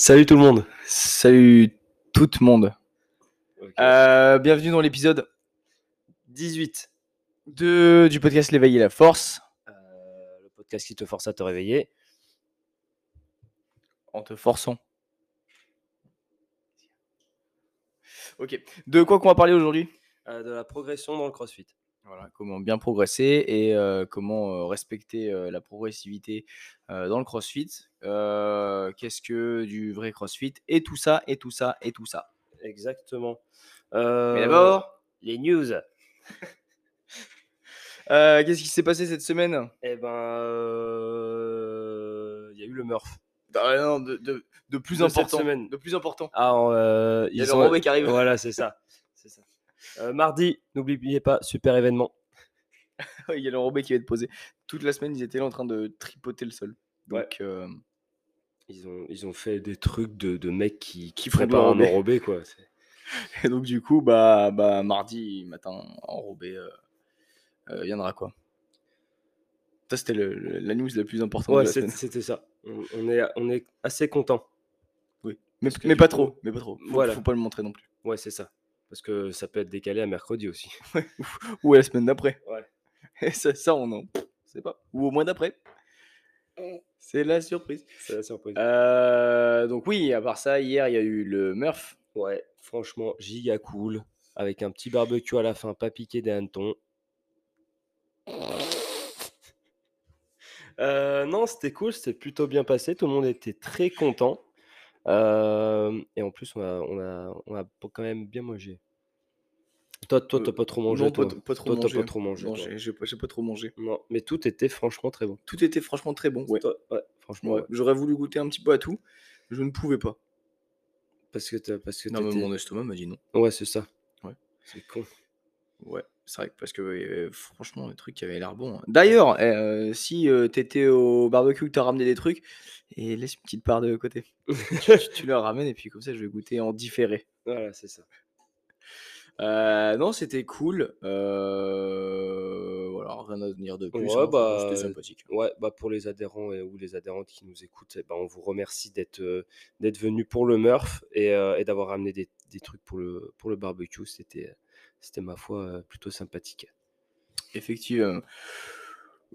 Salut tout le monde. Salut tout le monde. Euh, bienvenue dans l'épisode 18. de, du podcast L'éveil et la force. Euh, le podcast qui te force à te réveiller. En te forçant. Ok. De quoi qu'on va parler aujourd'hui? Euh, de la progression dans le crossfit. Voilà, comment bien progresser et euh, comment euh, respecter euh, la progressivité dans le crossfit. Qu'est-ce que du vrai crossfit Et tout ça, et tout ça, et tout ça. Exactement. Mais d'abord, les news. euh, qu'est-ce qui s'est passé cette semaine? Eh ben, il y a eu le Murph. Ah non, de, de- de plus De cette important. semaine. De plus important. Ah, Il y a le ont- qui arrive. Voilà, c'est ça. C'est ça. Euh, mardi, n'oubliez pas, super événement. Il y a le Roubaix qui va être posé. Toute la semaine, ils étaient là en train de tripoter le sol. Ouais. Donc, euh, Ils ont, ils ont fait des trucs de, de mecs qui, qui préparent un l'enrobé. enrobé, quoi. Et donc du coup, bah, bah mardi matin, enrobé euh, euh, viendra quoi. Ça, c'était la news la plus importante Ouais, de la semaine. c'était ça. On, on est, on est assez content. Oui. Mais, pas coup- trop. Mais pas trop. Faut, Voilà. faut pas le montrer non plus. Ouais, c'est ça. Parce que ça peut être décalé à mercredi aussi. Ou à la semaine d'après. Ouais. Et ça, ça on en sait pas. Ou au mois d'après. C'est la surprise. C'est la surprise. Euh, donc oui, à part ça, hier, il y a eu le Murph. Ouais, franchement, giga cool. Avec un petit barbecue à la fin, pas piqué des hannetons. Euh, non, c'était cool, c'était plutôt bien passé. Tout le monde était très content. Euh, et en plus, on a, on, a, on a quand même bien mangé. Toi, toi, t'as pas trop mangé. non, toi. pas, pas trop Toi, mangé. pas trop mangé. Non, toi. j'ai pas, trop mangé. Non, mais tout était franchement très bon. Tout était franchement très bon. Ouais. Ouais, franchement, Ouais, ouais. J'aurais voulu goûter un petit peu à tout. Je ne pouvais pas. Parce que parce que Non, mais mon estomac m'a dit non. Ouais, c'est ça. Ouais. C'est con. Ouais, c'est vrai que parce que euh, franchement, le truc qui avait l'air bon. hein. D'ailleurs, euh, si euh, t'étais au barbecue que t'as ramené des trucs, et laisse une petite part de côté. tu, tu- ramènes et puis comme ça, je vais goûter en différé. Voilà, c'est ça. Euh, non, c'était cool. Euh, voilà, rien à dire de plus. Ouais, hein, franchement, bah, c'était sympathique. Ouais, bah pour les adhérents et, ou les adhérentes qui nous écoutent, eh ben, on vous remercie d'être euh, d'être venus pour le Murph et, euh, et d'avoir amené des, des trucs pour le, pour le barbecue. C'était, c'était ma foi euh, plutôt sympathique. Effectivement.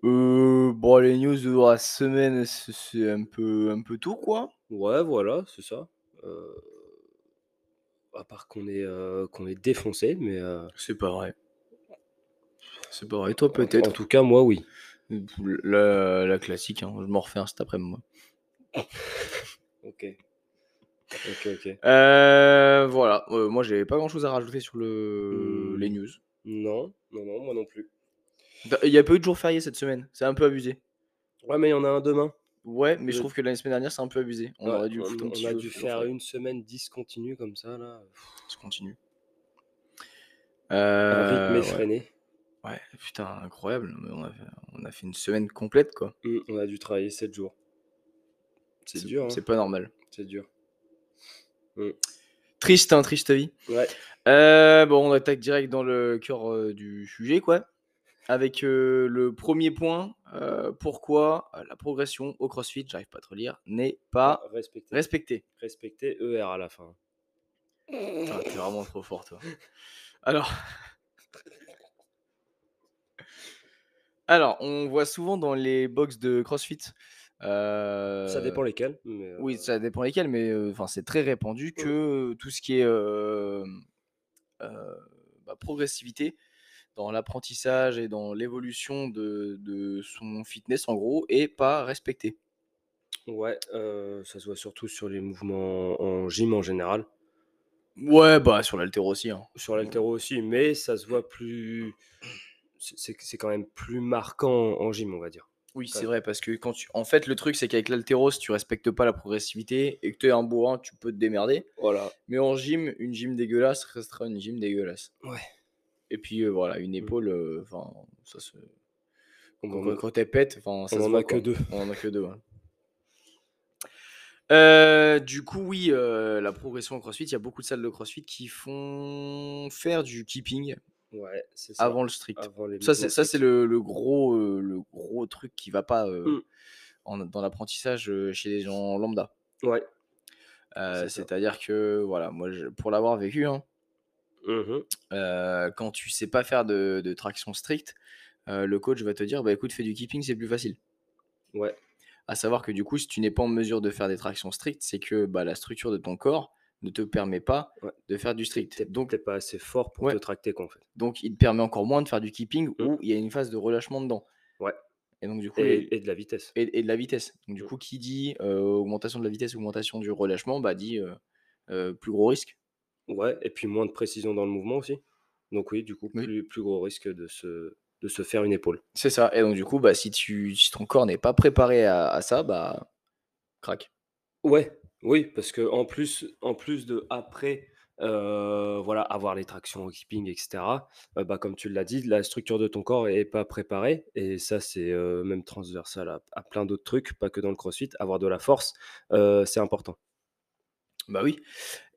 Euh, bon, les news de la semaine, c'est un peu, un peu tout, quoi. Ouais, voilà, c'est ça. Euh, à part qu'on est, euh, qu'on est défoncé, mais C'est pas vrai. C'est pas vrai, toi peut-être. En, tout cas, moi, oui. La, la classique, hein, je m'en refais un cet après-midi. Ok. Ok, ok. Euh, voilà, euh, moi j'ai pas grand chose à rajouter sur le, Hmm. les news. Non, non, non, moi non plus. Il y a pas eu de jour férié cette semaine, c'est un peu abusé. Ouais, mais il y en a un demain. Ouais, mais je trouve que l'année semaine dernière c'est un peu abusé. On Ouais, aurait dû on, on a dû faire une semaine discontinue comme ça, là. Ça continue. Un Euh, rythme effréné. Ouais, putain, incroyable. mais On a, fait, on a fait une semaine complète quoi. Mm, on a dû travailler 7 jours. C'est dur, hein. C'est pas normal. C'est dur. Triste, hein, triste vie. Ouais. Euh, bon, on attaque direct dans le cœur euh, du sujet, quoi. Avec euh, le premier point, pourquoi la progression au CrossFit, j'arrive pas à te relire, n'est pas respecter. respectée. Respecter ER à la fin. Putain, T'es vraiment trop fort, toi. Alors. Alors, on voit souvent dans les box de CrossFit. Euh, Ça dépend lesquels. Mais euh, Oui, ça dépend lesquels, mais euh, c'est très répandu que tout ce qui est bah, progressivité dans l'apprentissage et dans l'évolution de, de son fitness, en gros, est pas respecté. Ouais, ça se voit surtout sur les mouvements en gym en général. Ouais, bah sur l'altéro aussi. hein. Sur l'altéro aussi, mais ça se voit plus. c'est quand même plus marquant en gym, on va dire. Oui, c'est vrai, parce que quand tu... En fait, le truc, c'est qu'avec l'altéro, si tu respectes pas la progressivité et que tu es un bourrin, tu peux te démerder. Voilà. Mais en gym, une gym dégueulasse restera une gym dégueulasse. Ouais. Et puis euh, voilà, une épaule, euh, enfin, ça se. On Quand, en quand elle pète, enfin, ça on se en voit, a que deux. On en a que deux. ouais. Euh, du coup, oui, la progression au CrossFit, il y a beaucoup de salles de CrossFit qui font faire du keeping Ouais, c'est ça. avant le strict. Avant Ça, c'est ça, le, le gros, euh, le gros truc qui va pas euh, Mm. en- dans l'apprentissage euh, chez les gens lambda. Ouais. C'est-à-dire que, voilà, moi je pour l'avoir vécu, hein Mmh quand tu sais pas faire de de traction stricte, le coach va te dire: «Bah, écoute, fais du keeping, c'est plus facile». Ouais. À savoir que, du coup, si tu n'es pas en mesure de faire des tractions strictes, c'est que, bah, la structure de ton corps ne te permet pas Ouais. de faire du strict. tu es Donc pas assez fort pour Ouais. te tracter, quoi, en fait. donc il te permet encore moins de faire du keeping Mmh. où il y a une phase de relâchement dedans Ouais. et donc du coup les Et de la vitesse. et et de la vitesse. Donc du Mmh. coup, qui dit, heu, augmentation de la vitesse, augmentation du relâchement, bah, dit, heu heu, plus gros risque. Ouais et puis moins de précision dans le mouvement aussi. Donc oui, du coup, Oui. plus plus gros risque de se de se faire une épaule. C'est ça et donc du coup, bah, si tu si ton corps n'est pas préparé à à ça, bah, crac. Ouais, oui, parce qu'en plus en plus de après, heu, voilà, avoir les tractions au keeping et cetera, heu, bah, comme tu l'as dit, la structure de ton corps est pas préparée et ça, c'est, heu, même transversal à à plein d'autres trucs, pas que dans le crossfit. Avoir de la force, c'est important. Bah, oui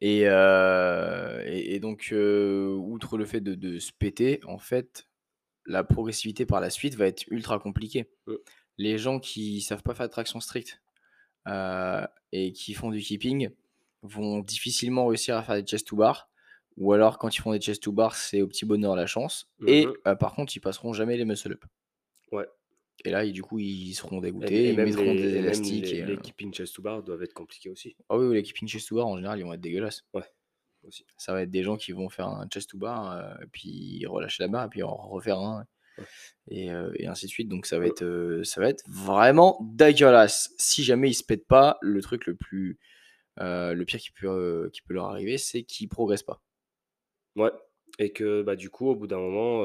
et et et donc outre le fait de de se péter, en fait, la progressivité par la suite va être ultra compliquée. Mmh. Les gens qui savent pas faire de traction stricte, et qui font du keeping vont difficilement réussir à faire des chest to bar ou alors quand ils font des chest to bar, c'est au petit bonheur la chance et mh. heu, par contre, ils passeront jamais les muscle up. Ouais. Et là, du coup, ils seront m et dégoûtés, ils mettront les des élastiques les et les heu keeping chest to bar doivent être compliqués aussi. Ah oui, oui, les keeping chest to bar en général, ils vont être dégueulasses. Ouais, aussi. Ça va être des gens qui vont faire un chest to bar, puis relâcher la barre et puis en refaire un. Et heu et ainsi de suite. Donc ça va être, heu, ça va être vraiment dégueulasse. Si jamais ils se pètent pas, le truc le plus, heu, le pire qui peut, heu, qui peut leur arriver, c'est qu'ils progressent pas. Ouais et que, bah, du coup, au bout d'un moment,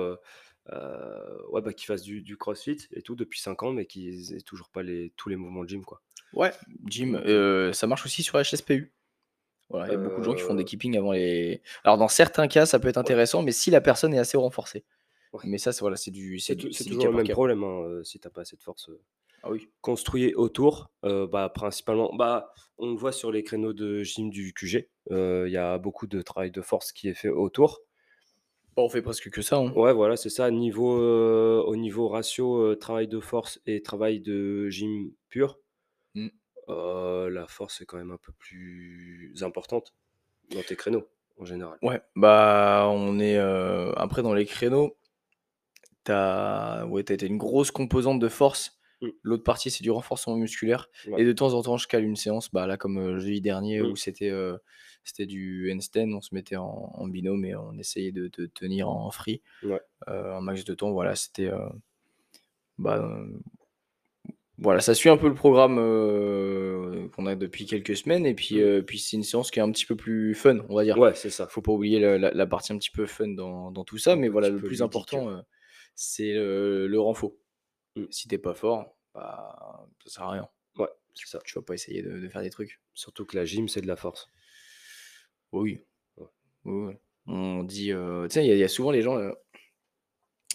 ouais, bah, qu'ils fassent du du crossfit et tout depuis 5 ans, mais qu'ils aient toujours pas les tous les mouvements de gym, quoi. Ouais, gym, ça marche aussi sur HSPU. Voilà, il y a beaucoup de gens qui font des keeping avant les alors dans certains cas, ça peut être Ouais. intéressant, mais si la personne est assez renforcée. Ouais. Mais ça, c'est voilà, c'est du c'est toujours le même problème, hein, si tu as pas assez de force, Ah oui. construit autour, bah, principalement, bah, on le voit sur les créneaux de gym du QG, il y a beaucoup de travail de force qui est fait autour. Bah, on fait presque que ça, hein. Ouais, voilà, c'est ça. Niveau, au niveau ratio, travail de force et travail de gym pur, Mmh. la force est quand même un peu plus importante dans tes créneaux, en général. Ouais, bah, on est, après dans les créneaux tu as ouais, as une grosse composante de force. Mmh. L'autre partie, c'est du renforcement musculaire Ouais. et de temps en temps, je cale une séance, bah, là, comme, heu, jeudi dernier où Mmh. c'était, heu, c'était du handstand. On se mettait en en binôme et on essayait de de tenir en free, Ouais. heu, un max de temps. Voilà, c'était, heu, bah, voilà, ça suit un peu le programme, qu'on a depuis quelques semaines et puis, heu, puis c'est une séance qui est un petit peu plus fun, on va dire. Ouais, c'est ça. Faut pas oublier la la partie un petit peu fun dans dans tout ça, mais voilà, le plus important, c'est, heu, le renfo. Mmh. Si tu es pas fort, bah, ça sert à rien. Ouais, Tu c'est ça. tu vas pas essayer de de faire des trucs. Surtout que la gym, c'est de la force. Oui. Ouais. Oui. On dit, heu, tu sais, il y a il y a souvent les gens, heu,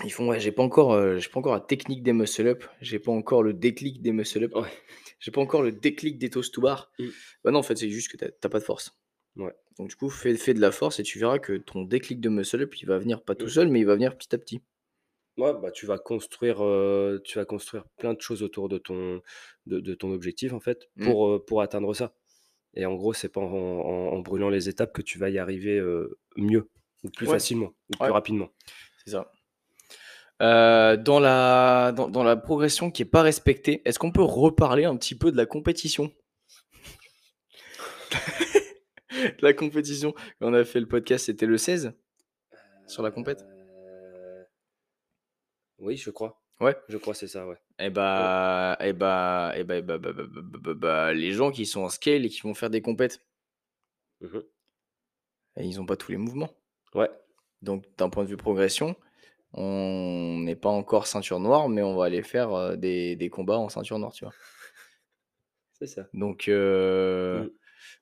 ils font: «Ouais, j'ai pas encore, heu, j'ai pas encore la technique des muscle up, j'ai pas encore le déclic des muscle up, Ouais. j'ai pas encore le déclic des toes to bar». Mmh. Bah, non, en fait, c'est juste que tu as tu as pas de force. Ouais. Donc du coup, fais fais de la force et tu verras que ton déclic de muscle up, il va venir pas tout Mmh. seul, mais il va venir petit à petit. Ouais, bah, tu vas construire, tu vas construire plein de choses autour de ton de de ton objectif, en fait, Mmh. pour, pour atteindre ça et en gros, c'est pas en en en brûlant les étapes que tu vas y arriver, mieux ou plus Ouais. facilement ou plus Ouais. rapidement. C'est ça. Dans la dans dans la progression qui est pas respectée, est-ce qu'on peut reparler un petit peu de la compétition? La compétition, on a fait le podcast, c'était le 16? Sur la compète? Oui, je crois. Ouais. Je crois, c'est ça, ouais. Et bah et bah et bah et bah bah bah bah bah bah bah, les gens qui sont en scale et qui vont faire des compètes Mmh et ils ont pas tous les mouvements. Ouais. Donc d'un point de vue progression, on n'est pas encore ceinture noire, mais on va aller faire, heu, des des combats en ceinture noire, tu vois? C'est ça. Donc heu, Mmh.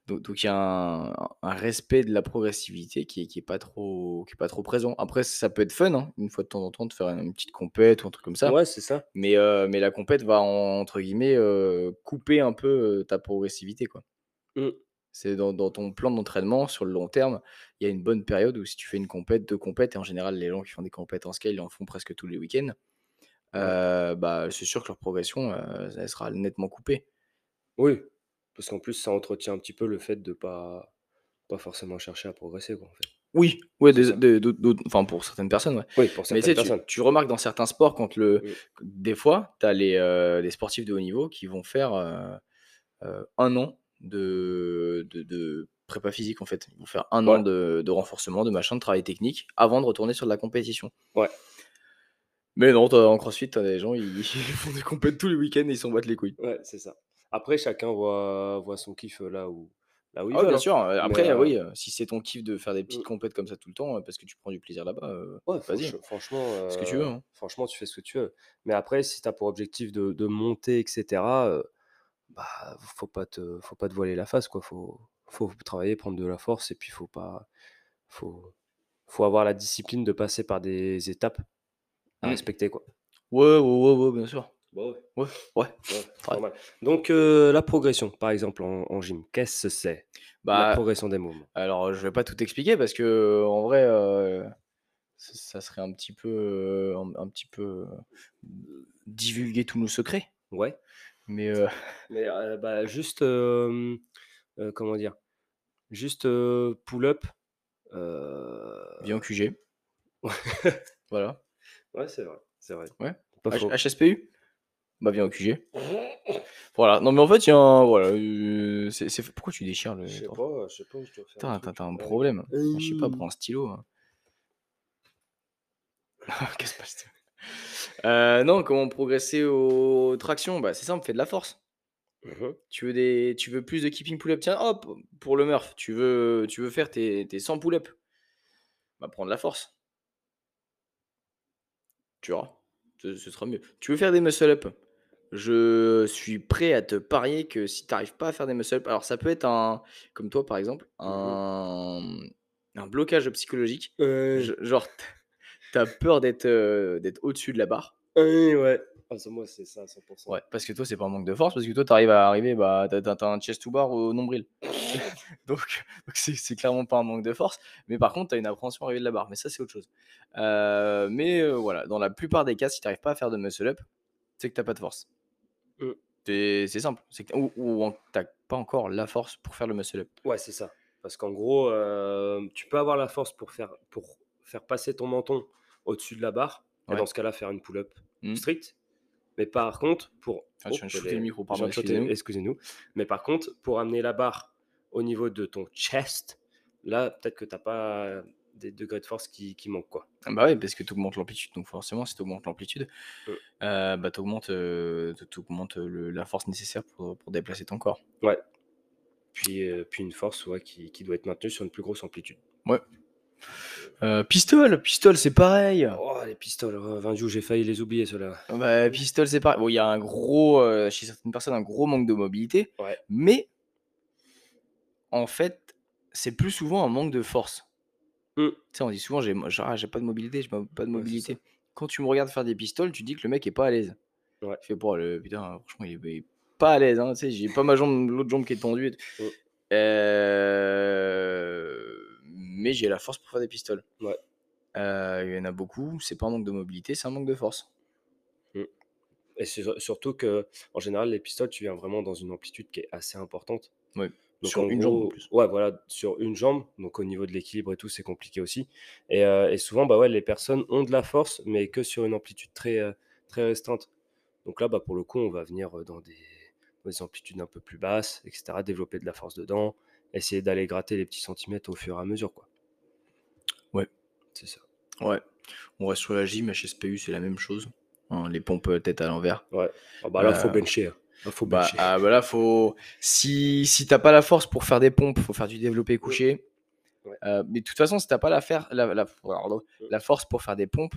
Donc il y a un un respect de la progressivité qui est qui est pas trop qui est pas trop présent. Après ça peut être fun, hein, une fois de temps en temps de faire une petite compète ou un truc comme ça. Ouais, c'est ça. Mais heu, mais la compète va entre guillemets, heu, «couper un peu, heu, ta progressivité», quoi. Mmh. C'est dans dans ton plan d'entraînement sur le long terme, il y a une bonne période où si tu fais 1 compète, 2 compètes et en général les gens qui font des compètes en scale, ils en font presque tous les week-ends. Ouais. Bah, c'est sûr que leur progression, elle sera nettement coupée. Oui. Parce qu'en plus, ça entretient un petit peu le fait de pas pas forcément chercher à progresser, quoi, en fait. Oui, C'est des enfin, pour certaines personnes, ouais. Oui, pour Mais tu certaines sais, tu personnes. tu remarques dans certains sports quand le des fois, tu as les, heu, les sportifs de haut niveau qui vont faire, heu heu, 1 an de de de prépa physique, en fait. Ils vont faire 1 an de de renforcement, de machin, de travail technique avant de retourner sur de la compétition. Ouais. Mais non, en crossfit, tu as des gens, ils ils font des compètes tous les week-ends et ils s'en battent les couilles. Ouais, c'est ça. Après, chacun voit voit son kiff, là où là où il Ah oui, bien hein. sûr, après, oui, si c'est ton kiff de faire des petites Mmh. compètes comme ça tout le temps, parce que tu prends du plaisir là-bas, Ouais, vas-y, franche franchement, ce que tu veux, hein. franchement, tu fais ce que tu veux. Mais après, si tu as pour objectif de de monter et cetera, heu, bah, faut pas te faut pas te voiler la face, quoi. Faut faut travailler, prendre de la force et puis faut pas faut faut avoir la discipline de passer par des étapes à Mmh. respecter, quoi. Ouais, ouais, ouais, ouais, bien sûr. Bah, ouais. Ouais, ouais, Ouais, c'est ouais. normal. Donc, heu, la progression, par exemple, en en gym, qu'est-ce que c'est? La Bah, progression des mouvements? alors, je vais pas tout expliquer parce qu'en vrai, heu, ça serait un petit peu, heu, un un petit peu, divulguer tous nos secrets. Ouais. Mais, Mais, bah, juste, comment dire? Juste, heu, pull up, heu Viens au QG. Voilà. Ouais, c'est vrai, c'est vrai. Ouais. H. HSPU? Bah, viens au QG. Voilà, non, mais en fait, il y a un voilà, heu, c'est c'est pourquoi tu déchires le Je sais pas, je sais pas où je dois faire Putain, le tu as truc. tu as un Ah, problème. regarde. Je sais pas, prends un stylo, hein. Pas le stylo. Heu, non, comment progresser aux tractions? Bah, c'est simple, fais de la force. Mmh mh. Tu veux des tu veux plus de keeping pull up? Tiens, hop, pour le Murph, tu veux tu veux faire tes tes 100 pull up? Bah, prends de la force. Tu verras, ce ce sera mieux. Tu veux faire des muscle up? Je suis prêt à te parier que si tu arrives pas à faire des muscle up alors ça peut être un comme toi, par exemple, Mmh mh. un, un blocage psychologique. Ouais. genre, tu as peur d'être, heu, d'être au-dessus de la barre. Oui, ouais. Ah ça, moi, c'est ça à 100 %. Ouais, parce que toi, c'est pas un manque de force, parce que toi, tu arrives à arriver, bah, tu as un chest to bar au nombril. Donc c'est clairement pas un manque de force, mais par contre, tu as une appréhension à arriver de la barre, mais ça, c'est autre chose. Heu, mais voilà, dans la plupart des cas, si tu arrives pas à faire de muscle up, c'est que tu as pas de force. Mmh. C'est c'est simple, que ou ou pas encore la force pour faire le muscle up. Ouais, c'est ça. Parce qu'en gros, hem, tu peux avoir la force pour faire pour faire passer ton menton au-dessus de la barre et dans ce cas-là, faire une pull up Mmh. strict. Mais par contre, pour Ah, oh, l'ai le micro, pardon, excusez-nous. excusez-nous. Mais par contre, pour amener la barre au niveau de ton chest, là, peut-être que tu as pas des degrés de force qui qui manquent, quoi. Ah bah, ouais, parce que tu augmentes l'amplitude, donc forcément, si tu augmentes l'amplitude, Mmh. heu, bah, tu augmentes, tu augmentes, le la force nécessaire pour pour déplacer ton corps. Ouais. Puis, puis une force, ouais, qui qui doit être maintenue sur une plus grosse amplitude. Ouais. Heu, pistol, pistol, c'est pareil. Oh, les pistoles, oh, Vindiou, j'ai failli les oublier ceux-là. Bah, pistol, c'est pareil. Bon, il y a un gros, chez certaines personnes, un gros manque de mobilité, Ouais. mais en fait, c'est plus souvent un manque de force. Mmh. Tu sais, on dit souvent: «J'ai mo genre, ah, j'ai pas de mobilité, j'ai pas pas de mobilité». Quand tu me regardes faire des pistoles, tu dis que le mec est pas à l'aise. Ouais. Tu fais: «Pouah, le putain, franchement, il est il est pas à l'aise, hein». Tu sais, j'ai pas ma jambe l'autre jambe qui est tendue et. Mmh. Heu, mais j'ai la force pour faire des pistoles. Ouais. Heu, il y en a beaucoup, c'est pas un manque de mobilité, c'est un manque de force. Mmh. Et surtout qu'en général, les pistoles, tu viens vraiment dans une amplitude qui est assez importante. Ouais, Donc sur une jambe en gros plus. ouais, voilà, sur une jambe, donc au niveau de l'équilibre et tout, c'est compliqué aussi. Et heu et souvent, bah, ouais, les personnes ont de la force, mais que sur une amplitude très, heu, très restreinte. Donc là, bah, pour le coup, on va venir, heu, dans des dans des amplitudes un peu plus basses et cetera, développer de la force dedans, essayer d'aller gratter les petits centimètres au fur et à mesure, quoi. Ouais. C'est ça. Ouais. On reste sur la gym, HSPU, c'est la même chose, hein, les pompes, heu, tête à l'envers. Ouais. Ah bah, là, faut Heu, bencher, hein. Là, faut bah, ah, bah, là, faut si si tu as pas la force pour faire des pompes, faut faire du développé couché. Ouais. Heu, mais de toute façon, si tu as pas la faire la la pardon, la force pour faire des pompes,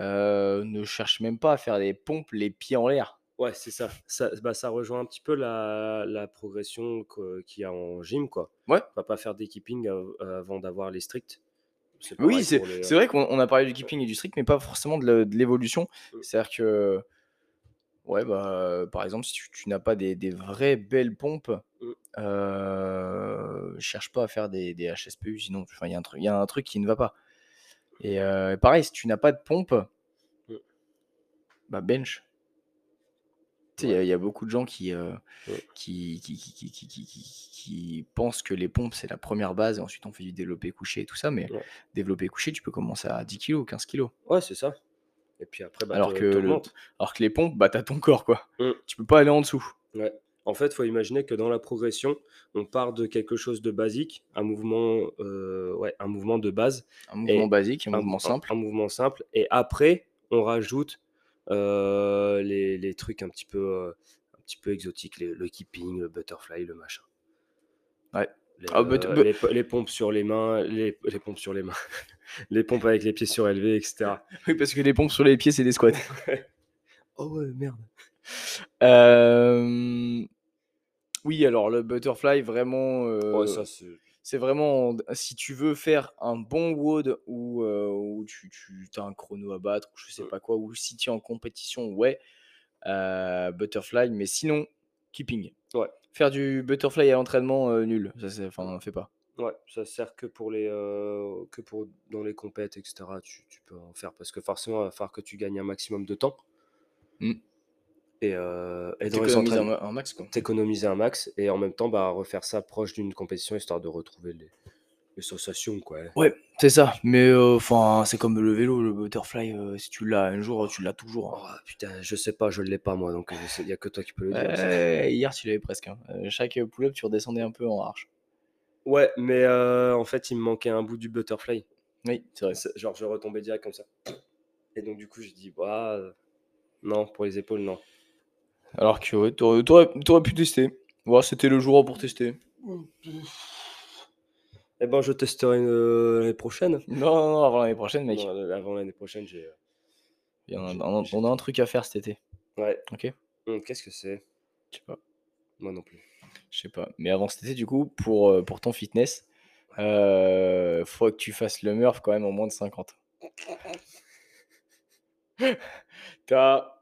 heu, ne cherche même pas à faire des pompes les pieds en l'air. Ouais, c'est ça. Ça bah, ça rejoint un petit peu la la progression qu'il y a en gym, quoi. Ouais. On va pas faire des keeping av avant d'avoir les stricts. Oui, c'est les, vrai qu'on on a parlé du keeping et du strict, mais pas forcément de l'évolution. Mmh. C'est-à-dire que Ouais, bah, par exemple, si tu, n'as pas des, des vraies belles pompes, mmh. cherche pas à faire des, des HSPU, sinon il y, a un truc- y a un truc qui ne va pas. Et pareil, si tu n'as pas de pompe, mmh. bah bench. Il y, a- beaucoup de gens qui, qui, qui, qui, qui, qui- pensent que les pompes, c'est la première base, et ensuite on fait du développé couché et tout ça, mais Ouais. développé couché, tu peux commencer à 10 kg, 15 kg. Ouais, c'est ça. Et puis après, bah, Alors que le alors que les pompes, bah, tu as ton corps, quoi. Mmh. Tu peux pas aller en dessous. Ouais. En fait, il faut imaginer que dans la progression, on part de quelque chose de basique, un mouvement, heu, ouais, un mouvement de base Un mouvement basique, un un mouvement simple. un mouvement simple et après on rajoute, heu, les les trucs un petit peu, heu, un petit peu exotiques, les le keeping, le butterfly, le machin. Ouais. Les, Ah, but but les po les pompes sur les mains, les les pompes sur les mains, les pompes avec les pieds surélevés et cetera. Oui, parce que les pompes sur les pieds, c'est des squats. Oh ouais, merde. Hem, oui, alors le butterfly vraiment, Ouais, ça c'est c'est vraiment si tu veux faire un bon WOD où tu tu as un chrono à battre ou je sais pas quoi, ou si tu es en compétition, ouais, butterfly, mais sinon keeping. Ouais. Faire du butterfly à l'entraînement, heu, nul, ça c'est enfin, fais pas. Ouais, ça sert que pour les, heu, que pour dans les compètes et cetera, tu tu peux en faire parce que forcément, il va falloir que tu gagnes un maximum de temps. Mmh. Et heu et dans les économises un un max, quoi. t'économiser un max et en même temps, bah, refaire ça proche d'une compétition histoire de retrouver les les sensations, quoi. Ouais, c'est ça, mais heu, enfin, c'est comme le vélo, le butterfly, heu, si tu l'as un jour, tu l'as toujours, hein. Oh putain, je sais pas, je l'ai pas moi, donc il y a que toi qui peux le dire ça. Ouais, hier, tu l'avais presque, hein. Heu, chaque pull-up, tu redescendais un peu en arche. Ouais, mais en fait, il me manquait un bout du butterfly. Oui, c'est vrai. C'est genre je retombais direct comme ça et donc du coup, j'ai dit: «Bah, non, pour les épaules, non». Alors que ouais, tu aurais tu aurais tu aurais pu tester. Voir, c'était le jour pour tester. Et ben, je testerai, heu, l'année prochaine. Non, non, non, avant l'année prochaine, mec. Non, avant l'année prochaine, j'ai, Il a j'ai on a j'ai on a un truc à faire cet été, ouais. OK? Mmh, qu'est-ce que c'est? Je sais pas, Moi non plus. je sais pas. Mais avant cet été, du coup, pour, heu, pour ton fitness, heu, faudrait que tu fasses le Murph quand même en moins de 50. Tu as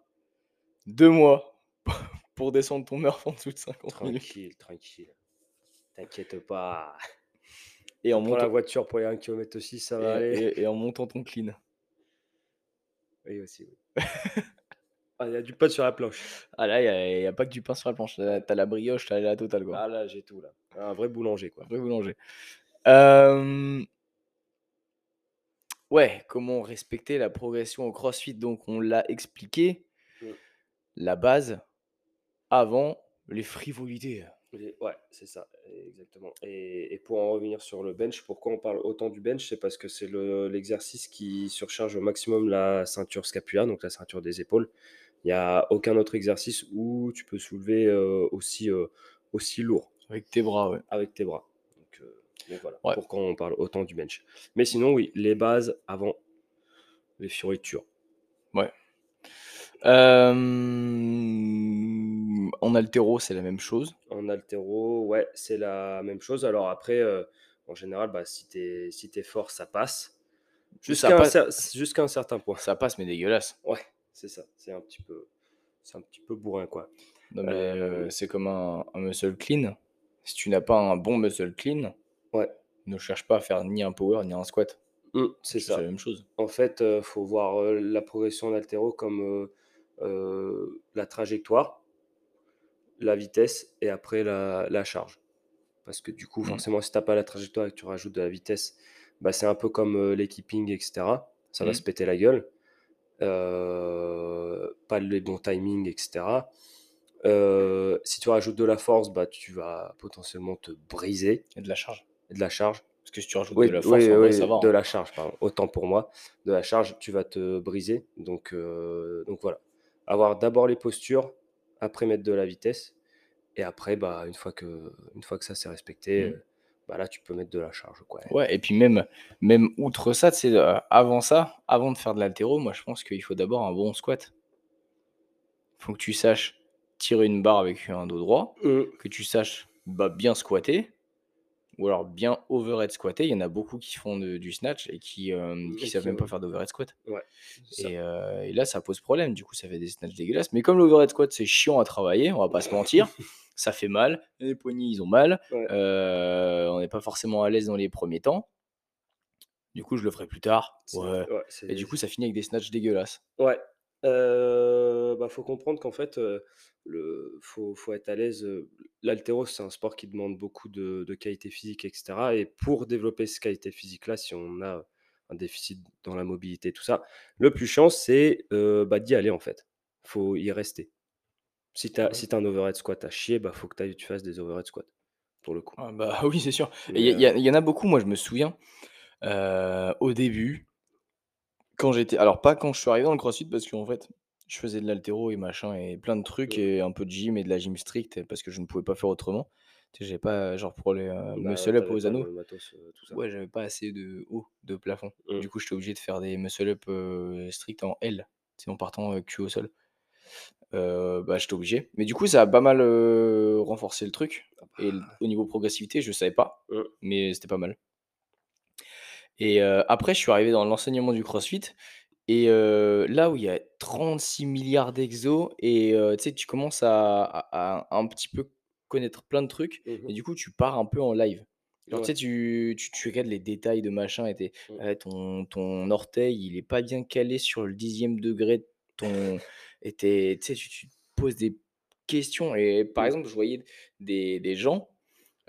2 mois pour descendre ton Murph en dessous de 50 minutes Tranquille, tranquille. T'inquiète pas. Et en Prends la montant voiture pour les 1 km aussi, ça va et aller. et et en montant ton clean. Oui aussi, oui. Ah, il y a du pot sur la planche. Ah là, il y a pas que du pain sur la planche, là, tu as la brioche, tu as la totale, quoi. Ah là, j'ai tout là. Un vrai boulanger, quoi. Vrai boulanger. Hem ouais, comment respecter la progression au CrossFit? Donc on l'a expliqué. Mmh. La base, avant les frivolités. Ouais, c'est ça, exactement et et pour en revenir sur le bench, pourquoi on parle autant du bench? C'est parce que c'est le l'exercice qui surcharge au maximum la ceinture scapulaire, donc la ceinture des épaules. Il y a aucun autre exercice où tu peux soulever, aussi, heu, aussi lourd Avec tes bras, ouais. avec tes bras. Donc donc voilà, Ouais. pourquoi on parle autant du bench. Mais sinon, oui, les bases avant les fioritures. Ouais. En haltéro, c'est la même chose? En haltéro, ouais, c'est la même chose. Alors après, heu, en général, bah, si tu es si es fort, ça passe. Jusqu'à un passe un certain point. ça passe, mais dégueulasse. Ouais, c'est ça. C'est un petit peu c'est un petit peu bourrin, quoi. Non, mais heu, Hem c'est comme un un muscle clean. Si tu n'as pas un bon muscle clean, Ouais. ne cherche pas à faire ni un power ni un squat. Mmh, c'est C'est ça. la même chose. En fait, heu, faut voir, la progression en haltéro comme, la trajectoire, la vitesse et après la la charge. Parce que du coup, Mmh. forcément, si tu as pas la trajectoire et que tu rajoutes de la vitesse, bah, c'est un peu comme, heu, les keeping et cetera. Ça va Mmh. se péter la gueule. Heu, pas les bons timings et cetera. Heu, si tu rajoutes de la force, bah, tu vas potentiellement te briser Et de la charge. et de la charge. Parce que si tu rajoutes Oui, de la force, oui, en vrai, oui, ça va, de la charge, pardon, autant pour moi. De la charge, tu vas te briser donc heu, donc voilà. Avoir d'abord les postures, après mettre de la vitesse et après, bah, une fois que une fois que ça c'est respecté, Mmh. heu, bah, là, tu peux mettre de la charge, quoi. Ouais et puis même même outre ça, sais, heu, avant ça, avant de faire de l'haltéro, moi, je pense qu'il faut d'abord un bon squat. Faut que tu saches tirer une barre avec un dos droit, Mmh. que tu saches, bah, bien squatter ou alors bien overhead squatter. Il y en a beaucoup qui font de du snatch et qui, qui qui, savent même pas faire d'overhead squat Ouais, et là, ça pose problème. Du coup, ça fait des snatchs dégueulasses. Mais comme l'overhead squat, c'est chiant à travailler, on va pas se mentir, ça fait mal, les poignets, ils ont mal, Ouais. on n'est pas forcément à l'aise dans les premiers temps. Du coup, je le ferai plus tard. Ouais et du coup, ça finit avec des snatchs dégueulasses. ouais, Heu, bah, faut comprendre qu'en fait, le faut faut être à l'aise, heu, l'haltéro, c'est un sport qui demande beaucoup de de qualité physique et cetera et pour développer ces qualités physiques-là, si on a un déficit dans la mobilité, tout ça, le plus chiant, c'est, heu, bah, d'y aller, en fait. Faut y rester. Si tu as Ouais. si as un overhead squat à chier, bah, faut que tu fasses des overhead squats, pour le coup. Ah bah, oui, c'est sûr et il y il il en a beaucoup, moi, je me souviens, au début quand j'étais alors pas quand je suis arrivé dans le crossfit parce qu'en fait, je faisais de l'haltéro et machin et plein de trucs mmh, et un peu de gym et de la gym stricte parce que je ne pouvais pas faire autrement. Tu sais, j'avais pas genre pour les, heu, bah, muscle up aux pas anneaux, le matos, heu, tout ça. ouais, j'avais pas assez de haut, de plafond. Mmh, Du coup, j'étais obligé de faire des muscle up, heu, strict en L, tu sais, en partant, cul au sol. Bah, j'étais obligé. Mais du coup, ça a pas mal, renforcé le truc ah et l bah, au niveau progressivité, je savais pas, mmh, mais c'était pas mal. Et heu, après, je suis arrivé dans l'enseignement du CrossFit et heu, là où il y a 36 milliards d'exos et heu, tu sais, tu commences à à à un petit peu connaître plein de trucs mmh et du coup, tu pars un peu en live. Genre, tu Ouais, tu tu tu regardes les détails de machin et mmh, «Ouais, ton ton orteil, il est pas bien calé sur le dixième degré de ton» et tu tu poses des questions et par mmh, exemple, je voyais des des gens,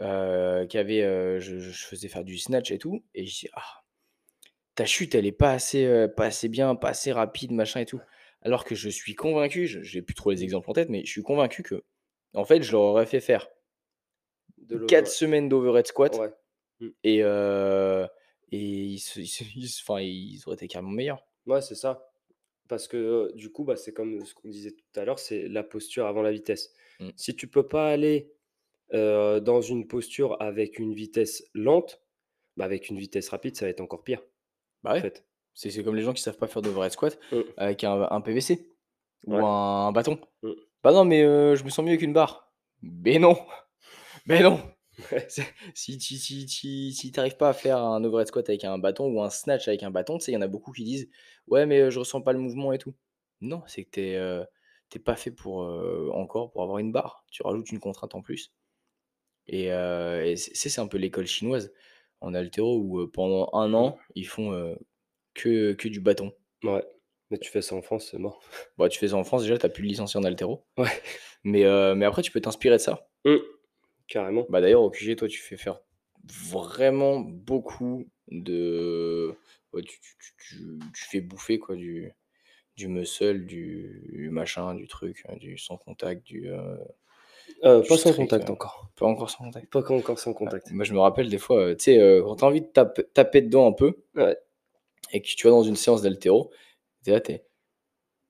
heu, qui avaient, heu, je je faisais faire du snatch et tout et je dis: «Ah» Ta chute, elle est pas assez, heu, pas assez bien, pas assez rapide, machin et tout. Alors que je suis convaincu, je j'ai plus trop les exemples en tête, mais je suis convaincu que, en fait, je leur aurais fait faire de 4 l'over semaines d'overhead squat ouais, mmh. et heu et ils se ils se ils se enfin, ils auraient été carrément meilleurs. Ouais, c'est ça. Parce que, heu, du coup, bah, c'est comme ce qu'on disait tout à l'heure, c'est la posture avant la vitesse. Mmh. Si tu peux pas aller, dans une posture avec une vitesse lente, bah, avec une vitesse rapide, ça va être encore pire, Bah, en ouais, fait. c'est comme les gens qui savent pas faire d'overhead squat Mmh. avec un un PVC ou Ouais. un bâton. Mmh. «Bah, non, mais je me sens mieux avec une barre». Mais non! Mais non! Si si si si si tu arrives pas à faire un overhead squat avec un bâton ou un snatch avec un bâton, tu sais, il y en a beaucoup qui disent: «Ouais, mais je ressens pas le mouvement et tout». Non, c'est que tu es, heu, tu es pas fait pour, encore pour avoir une barre. Tu rajoutes une contrainte en plus et c'est un peu l'école chinoise en haltéro où, pendant un Mmh. an, ils font, que que du bâton. Ouais. Mais tu fais ça en France, c'est mort. Bah, tu fais ça en France déjà, tu as plus de licencié en haltéro, Ouais. mais mais après tu peux t'inspirer de ça. Mmh. Carrément. Bah, d'ailleurs, au QG, toi, tu fais faire vraiment beaucoup de ouais, tu tu tu tu tu fais bouffer, quoi, du du muscle, du machin, du truc, heu, du sans contact, du, Du pas sans contact encore. pas encore sans contact? Pas encore sans Ouais, contact. moi, je me rappelle des fois, heu, tu sais, heu, quand tu as envie de tape taper dedans un peu Ouais. et que tu vas dans une séance d'haltéro, tu es là, tu es: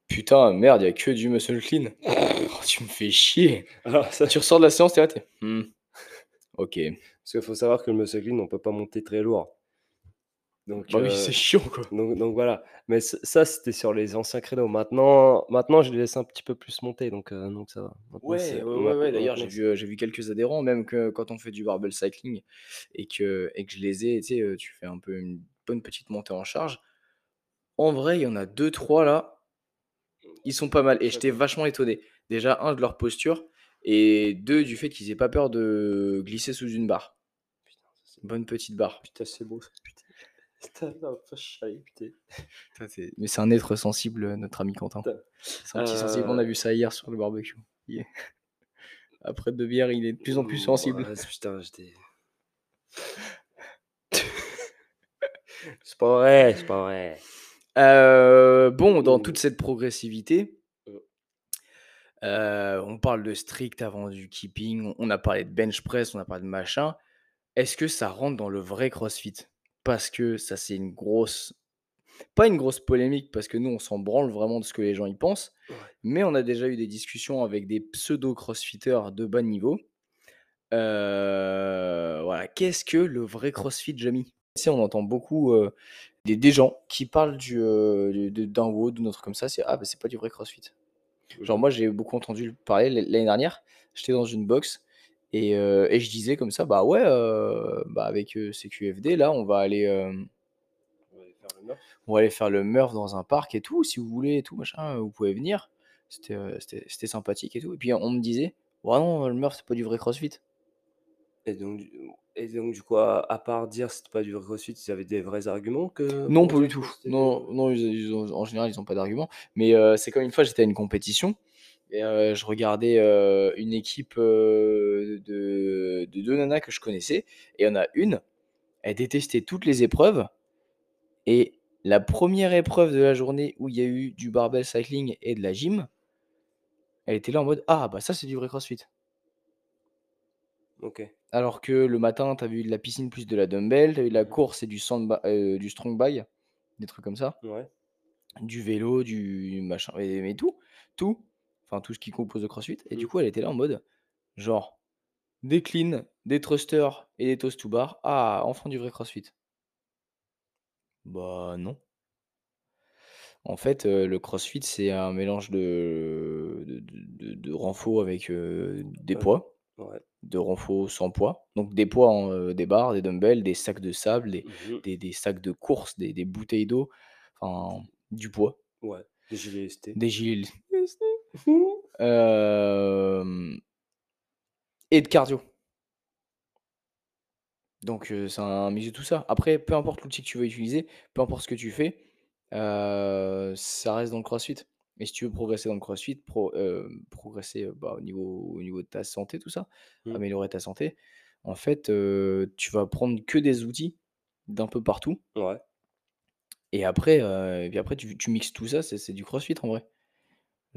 «Putain, merde, y a que du muscle clean. Oh, tu me fais chier». Alors ça Tu ressors de la séance, tu es là, tu es: «Mmh, OK». parce qu'il faut savoir que le muscle clean, on peut pas monter très lourd. Donc Bah, oui, c'est heu chiant, quoi. Donc donc voilà, mais ça, c'était sur les anciens créneaux. Maintenant maintenant, je les laisse un petit peu plus monter, donc donc ça va. Maintenant, Ouais, c'est ouais, ouais, d'ailleurs, j'ai maintenant, vu, c'est heu, j'ai vu quelques adhérents, même que quand on fait du barbell cycling et que et que je les ai, tu sais, tu fais un peu une bonne petite montée en charge. En vrai, il y en a deux trois là, ils sont pas mal et j'étais vachement étonné. Déjà, un de leur posture et 2 du fait qu'ils aient pas peur de glisser sous une barre. C'est Bonne petite barre. putain, c'est beau ça, putain. Putain. C'est mais c'est un être sensible, heu, notre ami Quentin. C'est un petit sensible, on a vu ça hier sur le barbecue. Après 2 bières, il est de plus en plus sensible. ouais, putain, j'étais c'est pas vrai, c'est pas vrai. Heu, bon, dans toute cette progressivité on parle de strict avant du keeping, on a parlé de bench press, on a parlé de machin. Est-ce que ça rentre dans le vrai CrossFit? Parce que ça, c'est une grosse pas une grosse polémique parce que nous, on s'en branle vraiment de ce que les gens y pensent, ouais. mais on a déjà eu des discussions avec des pseudo crossfitters de bas niveau. Heu, voilà, qu'est-ce que le vrai CrossFit? Tu sais, on entend beaucoup, heu, des des gens qui parlent du, de d'un WOD ou d'un truc comme ça, c'est: «Ah bah, c'est pas du vrai CrossFit». Genre moi, j'ai beaucoup entendu parler l'an l'année dernière, j'étais dans une box et je disais comme ça: «Bah ouais, bah avec, CQFD là, on va aller, On va aller faire le Murph dans un parc et tout, si vous voulez et tout machin, vous pouvez venir». C'était, sympathique et tout et puis on me disait: «Ouais non, le Murph, c'est pas du vrai CrossFit». Et donc du et donc du coup, à à part dire: «C'était pas du vrai CrossFit», ils avaient des vrais arguments que Non, pas du tout. Non, non, ils ils ont en général, ils ont pas d'argument. Mais c'est comme une fois, j'étais à une compétition et heu, je regardais, heu, une équipe, heu, de de 2 nanas que je connaissais et il y en a une, elle détestait toutes les épreuves et la première épreuve de la journée où il y a eu du barbell cycling et de la gym elle était là en mode: «Ah bah ça, c'est du vrai CrossFit». OK. Alors que le matin, tu avais eu de la piscine plus de la dumbbell, tu as eu de la course et du du strong by, des trucs comme ça. Ouais. Du vélo, du machin, mais mais tout, tout, enfin tout ce qui compose le CrossFit et du Mmh. coup, elle était là en mode, genre: «Des cleans, des thrusters et des toes to bar, ah, enfin du vrai CrossFit». Bah non. En fait, heu, le CrossFit, c'est un mélange de de de renfo avec, heu, des poids, ouais. de renfo sans poids. Donc des poids en, heu, des barres, des dumbbells, des sacs de sable, des Mmh mh. des des sacs de course, des des bouteilles d'eau, enfin du poids. Ouais, des gilets lestés. Des gilets lestés, hem et de cardio. Donc heu, c'est un mix de tout ça. Après, peu importe l'outil que tu vas utiliser, peu importe ce que tu fais, heu, ça reste dans le CrossFit. Et si tu veux progresser dans le CrossFit, pro progresser, bah, au niveau au niveau de ta santé, tout ça, Mmh. améliorer ta santé, en fait, tu vas prendre que des outils d'un peu partout Ouais. et après, heu, et puis après tu tu mixes tout ça, c'est c'est du CrossFit en vrai.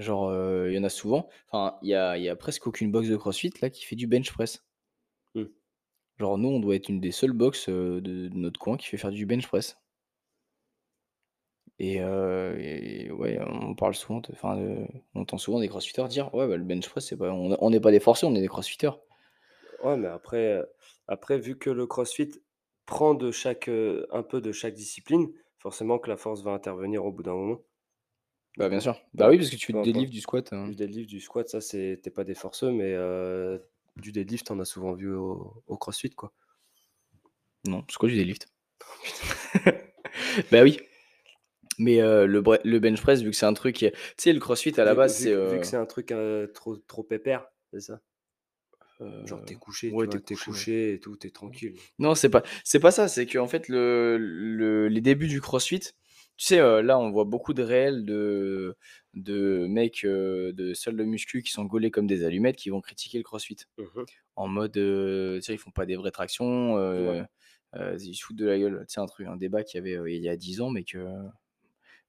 Genre, heu, il y en a souvent enfin, il y a il y a presque aucune box de CrossFit là qui fait du bench press. Mmh. Genre nous, on doit être une des seules box, heu, de de notre coin qui fait faire du bench press. Et et ouais, on parle souvent enfin, on entend souvent des crossfitters dire: «Ouais, bah, le bench press, c'est pas on n'est pas des forceurs, on est des crossfitters». Ouais, mais après, vu que le CrossFit prend de chaque, un peu de chaque discipline, forcément que la force va intervenir au bout d'un moment. Bah, bien sûr. Bah, oui, parce que tu fais peu du deadlift, du squat, heu Du deadlift, du squat, ça c'est tu es pas des forceux, mais heu, du deadlift, en as souvent vu au au CrossFit, quoi. Non, c'est quoi du deadlift? Bah, oui. Mais heu, le bre le bench press, vu que c'est un truc qui est tu sais, le CrossFit à la Vu base, vu c'est, que vu que heu c'est un truc, trop trop pépère, c'est ça? Genre tu es heu, couché, ouais, tu vois? es Tu es couché, ouais. couché et tout, tu es tranquille. Non, c'est pas c'est pas ça, c'est qu'en fait le le les débuts du CrossFit, tu sais, là, on voit beaucoup de réels de de mecs, de salles de muscu qui sont gaulés comme des allumettes, qui vont critiquer le CrossFit. Mmh mh. En mode, heu, tu sais, ils font pas des vraies tractions, ils se foutent de la gueule. Tu sais, un truc un débat qu'il y avait, il y a 10 ans, mais que,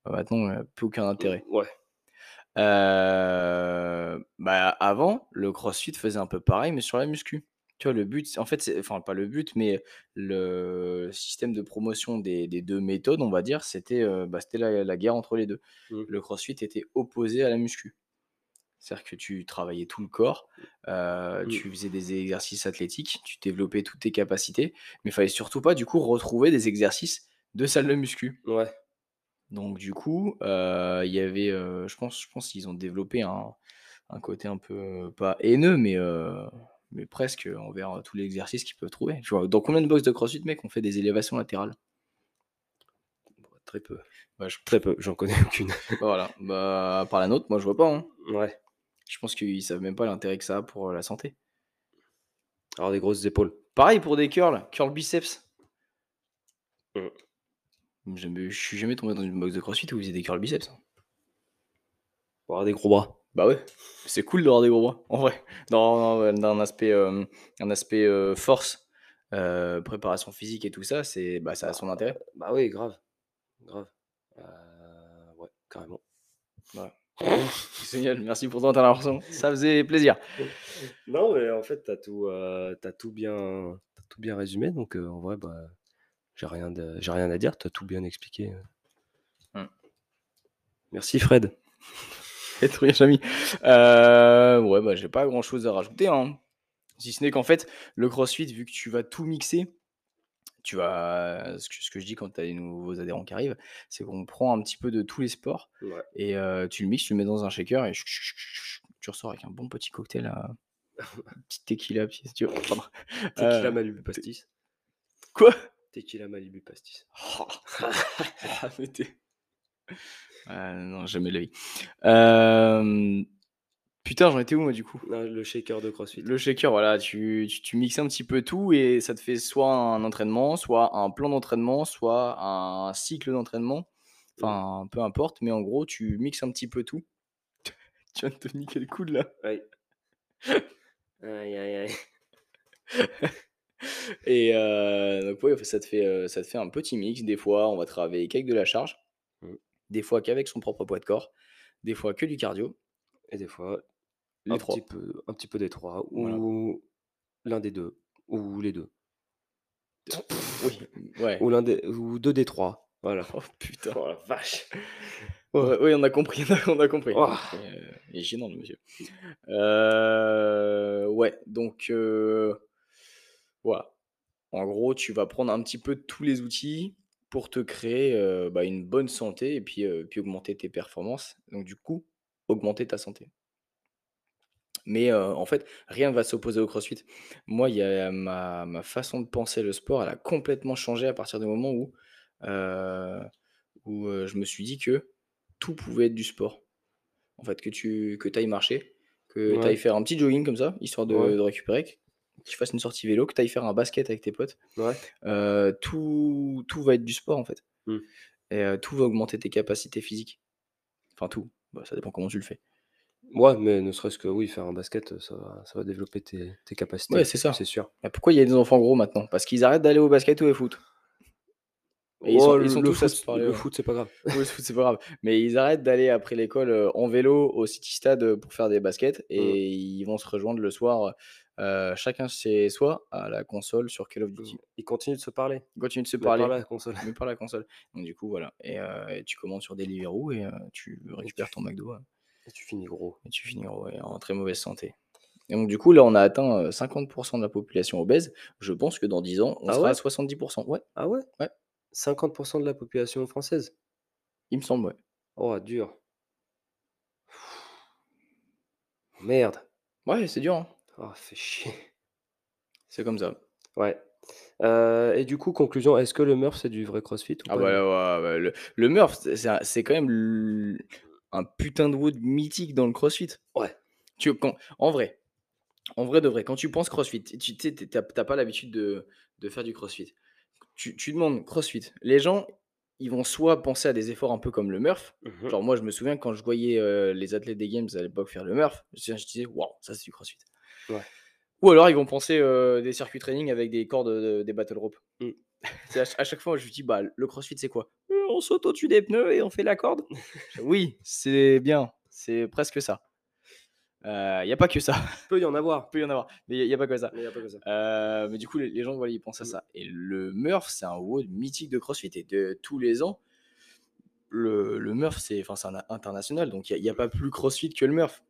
bah, maintenant, plus aucun Mmh, intérêt. ouais. Bah, avant, le CrossFit faisait un peu pareil, mais sur la muscu. Tu vois, le but, en fait, c'est enfin, pas le but, mais le système de promotion des des 2 méthodes, on va dire, c'était, heu, bah, c'était la la guerre entre les 2. Mmh. Le CrossFit était opposé à la muscu. C'est-à-dire que tu travaillais tout le corps, heu, Mmh. tu faisais des exercices athlétiques, tu développais toutes tes capacités, mais il fallait surtout pas, du coup, retrouver des exercices de salle de muscu. Ouais. Donc du coup, heu, il y avait, je pense je pense qu'ils ont développé un un côté un peu, pas haineux, mais mais presque, envers, tous les exercices qu'ils peuvent trouver. Vois? Dans combien de box de CrossFit, mec, on fait des élévations latérales? Bah, très peu. Bah, je Très peu, j'en connais aucune. voilà, bah, à part la nôtre, moi, je vois pas, hein. Ouais. Je pense qu'ils savent même pas l'intérêt que ça a pour, heu, la santé. Avoir des grosses épaules. Pareil pour des curls, curl biceps. Mmh. Je suis jamais tombé dans une box de CrossFit où ils faisaient des curl biceps, hein. Pour avoir des gros bras. Bah, ouais, c'est cool d'avoir des gros bras, en vrai. Dans dans d'un aspect, hem, un aspect, heu, force, heu, préparation physique et tout ça, c'est bah, ça a Bah, son intérêt. bah, oui, grave, grave. Ouais, carrément. Voilà. C'est génial, merci pour ton intervention, ça faisait plaisir. Non, mais en fait, tu as tout, tout bien tout bien résumé donc en vrai, bah, j'ai rien de j'ai rien à dire, tu as tout bien expliqué, heu. Mmh. Merci Fred. Rien, Jamy. Heu, ouais, bah, j'ai pas grand chose à rajouter, hein. Si ce n'est qu'en fait, le CrossFit, vu que tu vas tout mixer, tu vas ce que ce que je dis quand tu as des nouveaux adhérents qui arrivent, c'est qu'on prend un petit peu de tous les sports Ouais. et heu, tu le mixes, tu le mets dans un shaker et tu ressors avec un bon petit cocktail à une petite tequila, si tu veux Tequila heu, Malibu pastis. quoi? Tequila Malibu pastis. Ah mais non, jamais vie. Hem, Putain, j'en étais où moi du coup? Non, le shaker de CrossFit. Le shaker, voilà, tu, tu, tu mixes un petit peu tout et ça te fait soit un entraînement, soit un plan d'entraînement, soit un cycle d'entraînement. Enfin, peu importe, mais en gros, tu mixes un petit peu tout. tu viens de te niquer le coude là. Ouais. Aïe, aïe, aïe. Et euh, donc, ouais, ça te, fait, euh, ça te fait un petit mix. Des fois, on va travailler qu'avec de la charge. Des fois, qu'avec son propre poids de corps. Des fois, que du cardio. Et des fois, Les un trois. petit, peu, un petit peu des trois, ou Voilà. l'un des deux, ou les deux. Oui, ouais. Ou, l'un des, ou deux des trois. Voilà. Oh putain. Oh la vache. Ouais, oui, on a compris, on a, on a compris. Oh. Euh, il est gênant, le monsieur. Euh, ouais, donc euh, voilà. En gros, tu vas prendre un petit peu tous les outils pour te créer euh, bah, une bonne santé et puis, euh, puis augmenter tes performances. Donc du coup, augmenter ta santé. Mais euh, en fait, rien ne va s'opposer au CrossFit. Moi, il y a ma, ma façon de penser le sport, elle a complètement changé à partir du moment où, où je me suis dit que tout pouvait être du sport. En fait, que tu que ailles marcher, que tu ailles faire un petit jogging comme ça, histoire de, Ouais. de récupérer, que tu fasses une sortie vélo, que tu ailles faire un basket avec tes potes. Ouais. Euh, tout, tout va être du sport en fait. Mm. Et euh, tout va augmenter tes capacités physiques. Enfin, tout. Bah, ça dépend comment tu le fais. Ouais, mais ne serait-ce que oui, faire un basket, ça va, ça va développer tes, tes capacités. Ouais, c'est ça. C'est sûr. Bah, pourquoi il y a des enfants gros maintenant? Parce qu'ils arrêtent d'aller au basket ou au foot. Et ils sont, le, ils sont le tous à foot, se parler. le ouais. foot, c'est pas grave. Oui, le foot, c'est pas grave. Mais ils arrêtent d'aller après l'école euh, en vélo au City Stade euh, pour faire des baskets et Mm. ils vont se rejoindre le soir, euh, chacun chez soi, à la console sur Call of Duty. Ils continuent de se parler. Ils continuent de se mais parler, par la console. mais par la console. Donc du coup, voilà. Et, euh, et tu commandes sur Deliveroo et euh, tu récupères ton McDo. hein. Et tu finis gros. et tu finis en, ouais, en très mauvaise santé. Et donc, du coup, là, on a atteint euh, 50% de la population obèse. Je pense que dans 10 ans, on Ah sera ouais à 70%. Ouais, Ah ouais Ouais. 50% de la population française. il me semble, ouais. Oh, dur. Merde. Ouais, c'est dur, hein. Oh, fait chier. C'est comme ça. Ouais. Euh, et du coup, conclusion, est-ce que le Murph, c'est du vrai CrossFit ou Ah pas bah, ouais, ouais, le, le Murph, c'est- quand même un putain de wood mythique dans le CrossFit. Ouais. Tu, quand, en vrai, en vrai de vrai, quand tu penses CrossFit, tu t'as t'as pas l'habitude de, de faire du CrossFit. Tu, tu demandes CrossFit. Les gens, ils vont soit penser à des efforts un peu comme le Murph, Mhm. Genre, moi, je me souviens quand je voyais euh, les athlètes des Games à l'époque faire le Murph, je, je disais, waouh, ça c'est du crossfit. Ouais. Ou alors, ils vont penser euh, des circuits training avec des cordes, de- des battle rope. Mm. À, ch- à chaque fois, je lui dis, bah, le crossfit, c'est quoi? Euh, On saute au-dessus des pneus et on fait la corde. Oui, c'est bien, c'est presque ça. Il n'y a pas que ça, peut y en avoir. peut y en avoir, mais il n'y a, pas que ça. Mais il n'y a pas que ça. Euh, mais du coup, les, les gens, voilà, ils pensent à Mm. ça. Et le Murph, c'est un WOD mythique de CrossFit. Et de tous les ans, le, le Murph, c'est un international. Donc, il n'y a, pas plus CrossFit que le Murph.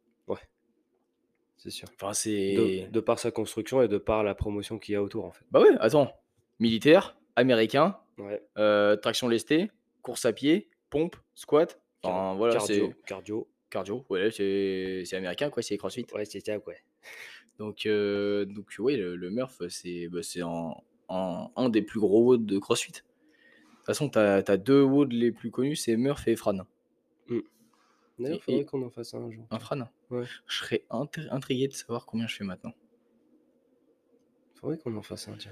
C'est sûr. Enfin, c'est. De, de par sa construction et de par la promotion qu'il y a autour, en fait. Bah ouais, attends. Militaire, américain, Ouais. euh, traction lestée, course à pied, pompe, squat. Enfin, voilà, cardio. c'est Cardio. cardio. Ouais, c'est c'est américain, quoi, c'est CrossFit. Ouais, c'est ça, ouais. Donc, euh, donc oui, le, le Murph, c'est bah, c'est un, un, un des plus gros WOD de CrossFit. De toute façon, tu as, deux WOD les plus connus, c'est Murph et Fran. D'ailleurs, Et- faudrait qu'on en fasse un un jour. Un Fran Ouais. Je serais intrigué de savoir combien je fais maintenant. Faudrait qu'on en fasse un, tiens.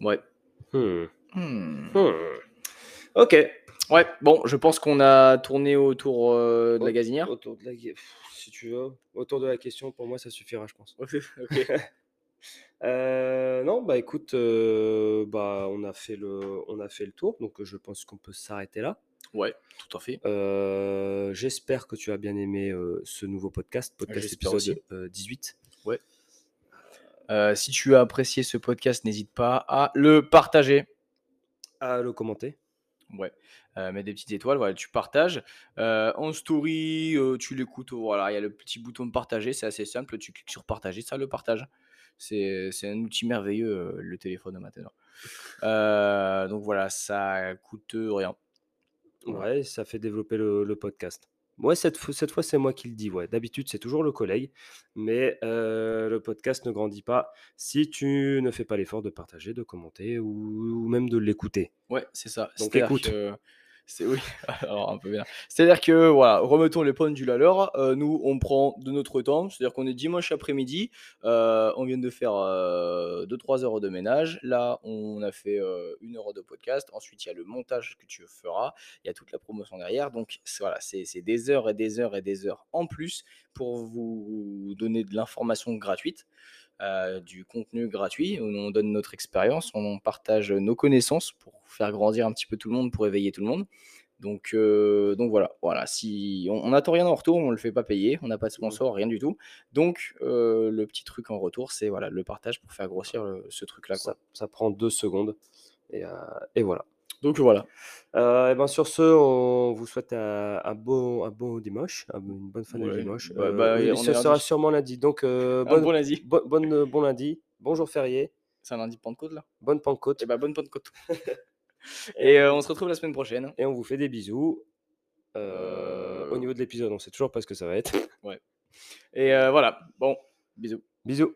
Ouais. Hmm. Hmm. Hmm. Ok. Ouais, bon, je pense qu'on a tourné autour euh, de la gazinière. Autour de la... Pff, Si tu veux. Autour de la question, pour moi, ça suffira, je pense. ok. Euh, non, bah écoute, euh, bah, on, a fait le, on a fait le tour, donc je pense qu'on peut s'arrêter là. Ouais, tout à fait. Euh, J'espère que tu as bien aimé euh, ce nouveau podcast, podcast épisode euh, 18. Euh, si tu as apprécié ce podcast, n'hésite pas à le partager. À le commenter. Ouais. Euh, mets des petites étoiles, voilà, tu partages. Euh, en story, euh, tu l'écoutes. Voilà, il y a le petit bouton de partager, c'est assez simple. Tu cliques sur partager, ça le partage. C'est un outil merveilleux, le téléphone maintenant. Donc voilà, ça coûte rien. Ouais, ça fait développer le, le podcast. Ouais, cette, fois- cette fois, c'est moi qui le dis. Ouais. D'habitude, c'est toujours le collègue, mais euh, le podcast ne grandit pas si tu ne fais pas l'effort de partager, de commenter ou, ou même de l'écouter. Ouais, c'est ça. Donc, écoute. que C'est oui, alors un peu bien. C'est-à-dire que voilà, remettons les pendules à l'heure. Euh, nous, on prend de notre temps, c'est-à-dire qu'on est dimanche après-midi, euh, on vient de faire 2-3 heures de ménage. Là, on a fait une heure de podcast. Ensuite, il y a le montage que tu feras. Il y a toute la promotion derrière. Donc voilà, c'est des heures et des heures et des heures en plus pour vous donner de l'information gratuite. Euh, du contenu gratuit, où on donne notre expérience, on partage nos connaissances pour faire grandir un petit peu tout le monde, pour éveiller tout le monde. Donc, euh, donc voilà, voilà. Si on n'attend rien en retour, on ne le fait pas payer, on n'a pas de mmh. sponsor, rien du tout. Donc euh, le petit truc en retour, c'est voilà le partage pour faire grossir ce truc-là. Ça, ça, prend deux secondes et, et voilà. Donc voilà. Euh, et ben sur ce, on vous souhaite un, un beau, un beau dimanche, une bonne fin de dimanche. bah, euh, ça sera sûrement lundi. Donc, euh, bon lundi. bonne, bon lundi, bon jour férié, C'est un lundi Pentecôte là? Bonne Pentecôte. Et bah bonne Pentecôte. Et on se retrouve la semaine prochaine. Et on vous fait des bisous. Au niveau de l'épisode, on sait toujours pas ce que ça va être. Et voilà, bon, bisous. Bisous.